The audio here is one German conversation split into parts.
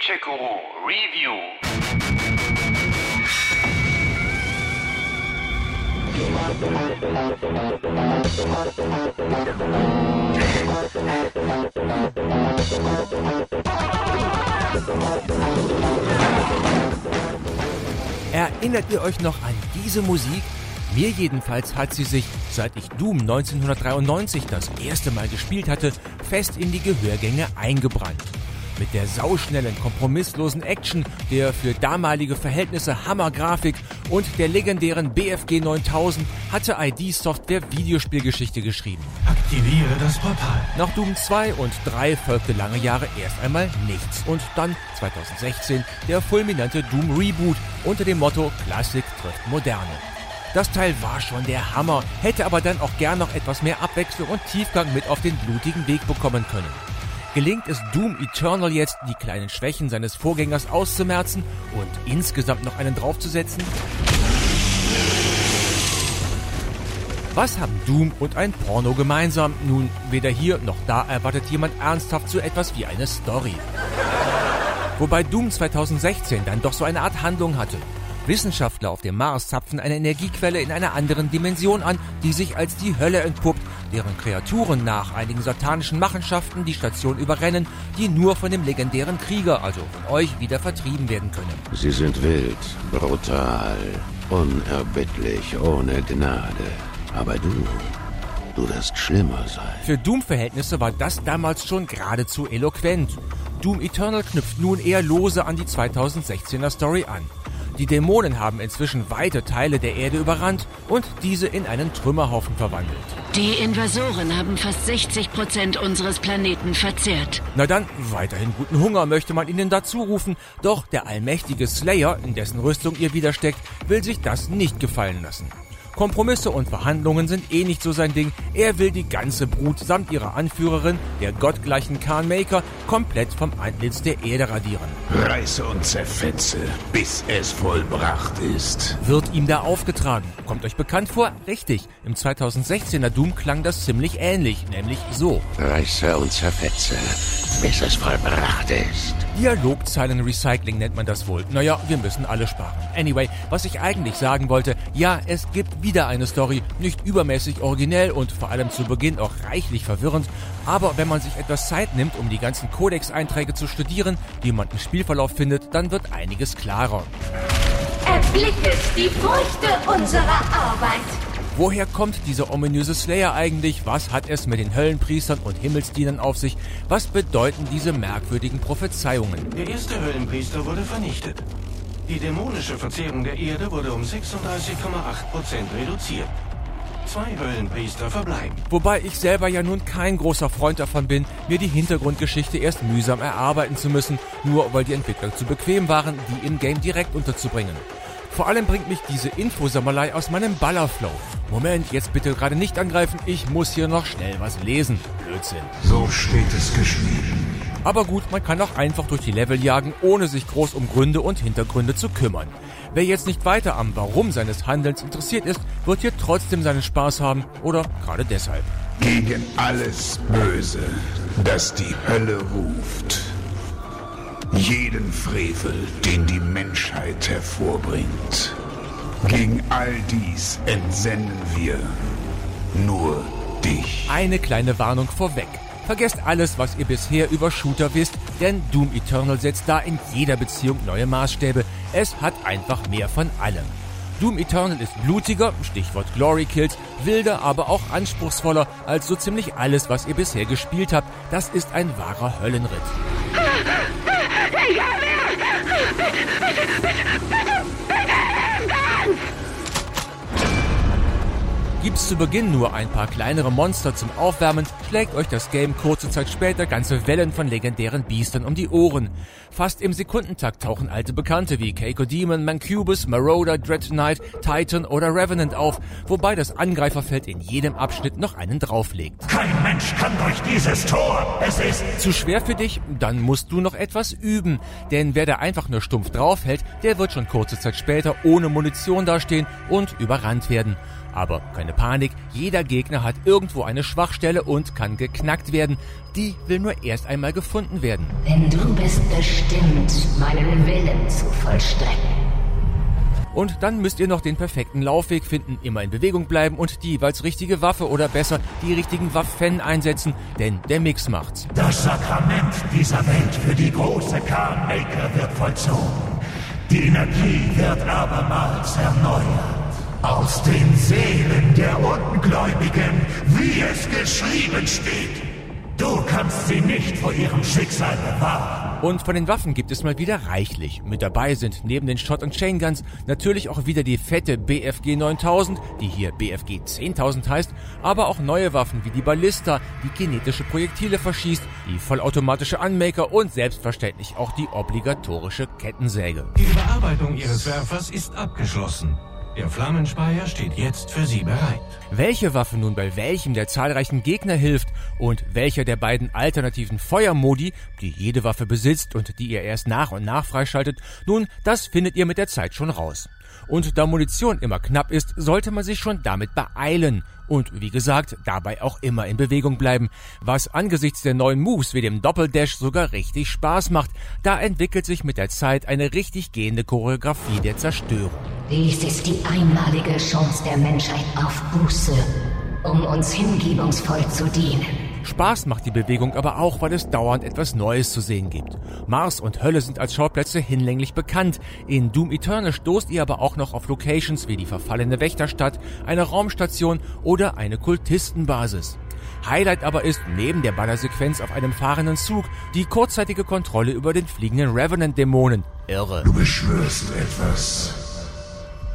Gadget-Guru Review. Erinnert ihr euch noch an diese Musik? Mir jedenfalls hat sie sich, seit ich Doom 1993 das erste Mal gespielt hatte, fest in die Gehörgänge eingebrannt. Mit der sauschnellen, kompromisslosen Action, der für damalige Verhältnisse Hammergrafik und der legendären BFG 9000 hatte ID Software Videospielgeschichte geschrieben. Aktiviere das Portal. Nach Doom 2 und 3 folgte lange Jahre erst einmal nichts und dann 2016 der fulminante Doom Reboot unter dem Motto Klassik trifft Moderne. Das Teil war schon der Hammer, hätte aber dann auch gern noch etwas mehr Abwechslung und Tiefgang mit auf den blutigen Weg bekommen können. Gelingt es Doom Eternal jetzt, die kleinen Schwächen seines Vorgängers auszumerzen und insgesamt noch einen draufzusetzen? Was haben Doom und ein Porno gemeinsam? Nun, weder hier noch da erwartet jemand ernsthaft so etwas wie eine Story. Wobei Doom 2016 dann doch so eine Art Handlung hatte. Wissenschaftler auf dem Mars zapfen eine Energiequelle in einer anderen Dimension an, die sich als die Hölle entpuppt, deren Kreaturen nach einigen satanischen Machenschaften die Station überrennen, die nur von dem legendären Krieger, also von euch, wieder vertrieben werden können. Sie sind wild, brutal, unerbittlich, ohne Gnade. Aber du, du wirst schlimmer sein. Für Doom-Verhältnisse war das damals schon geradezu eloquent. Doom Eternal knüpft nun eher lose an die 2016er Story an. Die Dämonen haben inzwischen weite Teile der Erde überrannt und diese in einen Trümmerhaufen verwandelt. Die Invasoren haben fast 60 Prozent unseres Planeten verzehrt. Na dann, weiterhin guten Hunger möchte man ihnen dazu rufen, doch der allmächtige Slayer, in dessen Rüstung ihr widersteckt, will sich das nicht gefallen lassen. Kompromisse und Verhandlungen sind eh nicht so sein Ding. Er will die ganze Brut samt ihrer Anführerin, der gottgleichen Khan Maker, komplett vom Antlitz der Erde radieren. Reiße und zerfetze, bis es vollbracht ist. Wird ihm da aufgetragen. Kommt euch bekannt vor? Richtig. Im 2016er Doom klang das ziemlich ähnlich, nämlich so. Reiße und zerfetze, bis es vollbracht ist. Dialogzeilen-Recycling nennt man das wohl. Naja, wir müssen alle sparen. Anyway, was ich eigentlich sagen wollte, ja, es gibt wieder eine Story, nicht übermäßig originell und vor allem zu Beginn auch reichlich verwirrend, aber wenn man sich etwas Zeit nimmt, um die ganzen Codex-Einträge zu studieren, wie man im Spielverlauf findet, dann wird einiges klarer. Erblicke die Früchte unserer Arbeit. Woher kommt dieser ominöse Slayer eigentlich? Was hat es mit den Höllenpriestern und Himmelsdienern auf sich? Was bedeuten diese merkwürdigen Prophezeiungen? Der erste Höllenpriester wurde vernichtet. Die dämonische Verzehrung der Erde wurde um 36,8 Prozent reduziert. Zwei Höllenpriester verbleiben. Wobei ich selber ja nun kein großer Freund davon bin, mir die Hintergrundgeschichte erst mühsam erarbeiten zu müssen, nur weil die Entwickler zu bequem waren, die im Game direkt unterzubringen. Vor allem bringt mich diese Infosammelei aus meinem Ballerflow. Moment, jetzt bitte gerade nicht angreifen, ich muss hier noch schnell was lesen. Blödsinn. So steht es geschrieben. Aber gut, man kann auch einfach durch die Level jagen, ohne sich groß um Gründe und Hintergründe zu kümmern. Wer jetzt nicht weiter am Warum seines Handelns interessiert ist, wird hier trotzdem seinen Spaß haben oder gerade deshalb. Gegen alles Böse, das die Hölle ruft. Jeden Frevel, den die Menschheit hervorbringt. Gegen all dies entsenden wir nur dich. Eine kleine Warnung vorweg. Vergesst alles, was ihr bisher über Shooter wisst, denn Doom Eternal setzt da in jeder Beziehung neue Maßstäbe. Es hat einfach mehr von allem. Doom Eternal ist blutiger, Stichwort Glory Kills, wilder, aber auch anspruchsvoller als so ziemlich alles, was ihr bisher gespielt habt. Das ist ein wahrer Höllenritt. Peter! Peter! Peter! Peter! Peter! Gibt's zu Beginn nur ein paar kleinere Monster zum Aufwärmen, schlägt euch das Game kurze Zeit später ganze Wellen von legendären Biestern um die Ohren. Fast im Sekundentakt tauchen alte Bekannte wie Keiko Demon, Mancubus, Marauder, Dread Knight, Titan oder Revenant auf, wobei das Angreiferfeld in jedem Abschnitt noch einen drauflegt. Kein Mensch kann durch dieses Tor. Es ist Zu schwer für dich? Dann musst du noch etwas üben. Denn wer da einfach nur stumpf draufhält, der wird schon kurze Zeit später ohne Munition dastehen und überrannt werden. Aber keine Panik, jeder Gegner hat irgendwo eine Schwachstelle und kann geknackt werden. Die will nur erst einmal gefunden werden. Denn du bist bestimmt, meinen Willen zu vollstrecken. Und dann müsst ihr noch den perfekten Laufweg finden, immer in Bewegung bleiben und die jeweils richtige Waffe oder besser die richtigen Waffen einsetzen, denn der Mix macht's. Das Sakrament dieser Welt für die große Khan Maker wird vollzogen. Die Energie wird abermals erneuert. Aus den Seelen der Ungläubigen, wie es geschrieben steht. Du kannst sie nicht vor ihrem Schicksal bewahren. Und von den Waffen gibt es mal wieder reichlich. Mit dabei sind neben den Shot- und Chain Guns natürlich auch wieder die fette BFG 9000, die hier BFG 10.000 heißt, aber auch neue Waffen wie die Ballista, die kinetische Projektile verschießt, die vollautomatische Unmaker und selbstverständlich auch die obligatorische Kettensäge. Die Bearbeitung Ihres Werfers ist abgeschlossen. Der Flammenspeier steht jetzt für Sie bereit. Welche Waffe nun bei welchem der zahlreichen Gegner hilft und welcher der beiden alternativen Feuermodi, die jede Waffe besitzt und die ihr erst nach und nach freischaltet, nun, das findet ihr mit der Zeit schon raus. Und da Munition immer knapp ist, sollte man sich schon damit beeilen. Und wie gesagt, dabei auch immer in Bewegung bleiben, was angesichts der neuen Moves wie dem Doppeldash sogar richtig Spaß macht. Da entwickelt sich mit der Zeit eine richtig gehende Choreografie der Zerstörung. Dies ist die einmalige Chance der Menschheit auf Buße, um uns hingebungsvoll zu dienen. Spaß macht die Bewegung aber auch, weil es dauernd etwas Neues zu sehen gibt. Mars und Hölle sind als Schauplätze hinlänglich bekannt. In Doom Eternal stoßt ihr aber auch noch auf Locations wie die verfallene Wächterstadt, eine Raumstation oder eine Kultistenbasis. Highlight aber ist neben der Ballersequenz auf einem fahrenden Zug die kurzzeitige Kontrolle über den fliegenden Revenant-Dämonen. Irre. Du beschwörst etwas,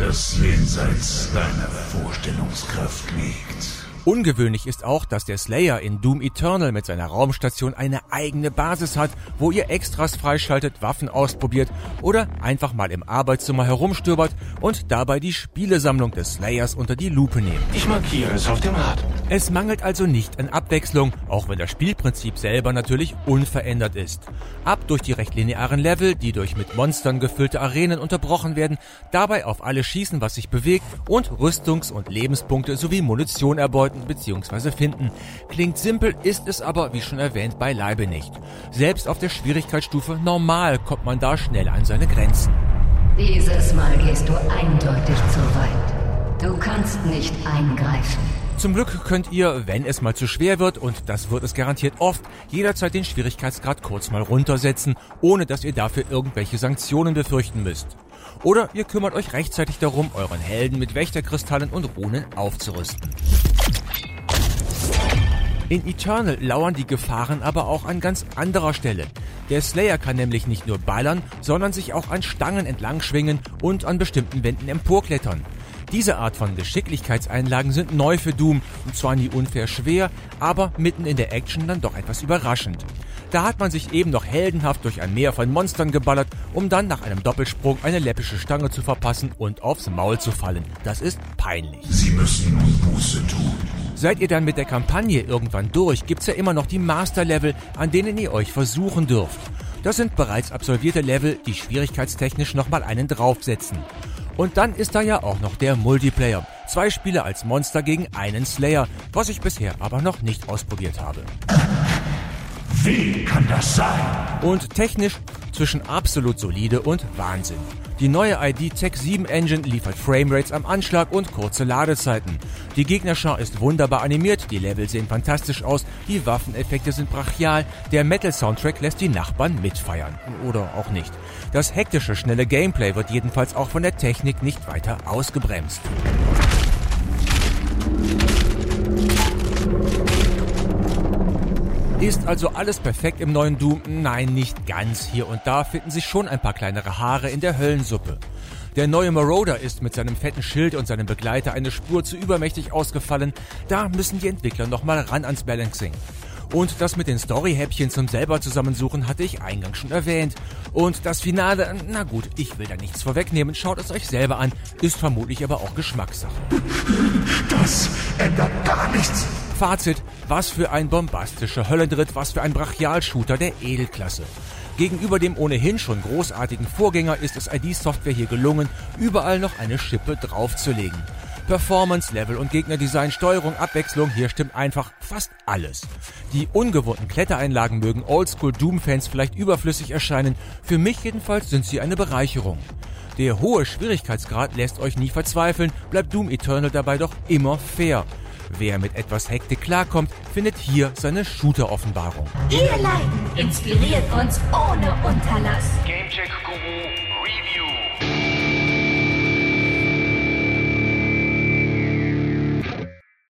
das jenseits deiner Vorstellungskraft liegt. Ungewöhnlich ist auch, dass der Slayer in Doom Eternal mit seiner Raumstation eine eigene Basis hat, wo ihr Extras freischaltet, Waffen ausprobiert oder einfach mal im Arbeitszimmer herumstöbert und dabei die Spielesammlung des Slayers unter die Lupe nehmt. Ich markiere es auf dem Rad. Es mangelt also nicht an Abwechslung, auch wenn das Spielprinzip selber natürlich unverändert ist. Ab durch die recht linearen Level, die durch mit Monstern gefüllte Arenen unterbrochen werden, dabei auf alles schießen, was sich bewegt und Rüstungs- und Lebenspunkte sowie Munition erbeuten bzw. finden. Klingt simpel, ist es aber, wie schon erwähnt, beileibe nicht. Selbst auf der Schwierigkeitsstufe normal kommt man da schnell an seine Grenzen. Dieses Mal gehst du eindeutig zu weit. Du kannst nicht eingreifen. Zum Glück könnt ihr, wenn es mal zu schwer wird, und das wird es garantiert oft, jederzeit den Schwierigkeitsgrad kurz mal runtersetzen, ohne dass ihr dafür irgendwelche Sanktionen befürchten müsst. Oder ihr kümmert euch rechtzeitig darum, euren Helden mit Wächterkristallen und Runen aufzurüsten. In Eternal lauern die Gefahren aber auch an ganz anderer Stelle. Der Slayer kann nämlich nicht nur ballern, sondern sich auch an Stangen entlang schwingen und an bestimmten Wänden emporklettern. Diese Art von Geschicklichkeitseinlagen sind neu für Doom und zwar nie unfair schwer, aber mitten in der Action dann doch etwas überraschend. Da hat man sich eben noch heldenhaft durch ein Meer von Monstern geballert, um dann nach einem Doppelsprung eine läppische Stange zu verpassen und aufs Maul zu fallen. Das ist peinlich. Sie müssen nun Buße tun. Seid ihr dann mit der Kampagne irgendwann durch, gibt's ja immer noch die Master-Level, an denen ihr euch versuchen dürft. Das sind bereits absolvierte Level, die schwierigkeitstechnisch nochmal einen draufsetzen. Und dann ist da ja auch noch der Multiplayer. Zwei Spieler als Monster gegen einen Slayer, was ich bisher aber noch nicht ausprobiert habe. Wie kann das sein? Und technisch zwischen absolut solide und Wahnsinn. Die neue ID Tech 7 Engine liefert Framerates am Anschlag und kurze Ladezeiten. Die Gegnerschar ist wunderbar animiert, die Level sehen fantastisch aus, die Waffeneffekte sind brachial, der Metal-Soundtrack lässt die Nachbarn mitfeiern. Oder auch nicht. Das hektische, schnelle Gameplay wird jedenfalls auch von der Technik nicht weiter ausgebremst. Ist also alles perfekt im neuen Doom? Nein, nicht ganz. Hier und da finden sich schon ein paar kleinere Haare in der Höllensuppe. Der neue Marauder ist mit seinem fetten Schild und seinem Begleiter eine Spur zu übermächtig ausgefallen. Da müssen die Entwickler nochmal ran ans Balancing. Und das mit den Story-Häppchen zum selber zusammensuchen hatte ich eingangs schon erwähnt. Und das Finale, na gut, ich will da nichts vorwegnehmen, schaut es euch selber an, ist vermutlich aber auch Geschmackssache. Das ändert gar nichts. Fazit, was für ein bombastischer Höllendritt, was für ein Brachialshooter der Edelklasse. Gegenüber dem ohnehin schon großartigen Vorgänger ist es ID Software hier gelungen, überall noch eine Schippe draufzulegen. Performance, Level und Gegnerdesign, Steuerung, Abwechslung, hier stimmt einfach fast alles. Die ungewohnten Klettereinlagen mögen Oldschool Doom-Fans vielleicht überflüssig erscheinen, für mich jedenfalls sind sie eine Bereicherung. Der hohe Schwierigkeitsgrad lässt euch nie verzweifeln, bleibt Doom Eternal dabei doch immer fair. Wer mit etwas Hektik klarkommt, findet hier seine Shooter-Offenbarung. Ihr Leiden inspiriert uns ohne Unterlass. Gamecheck Guru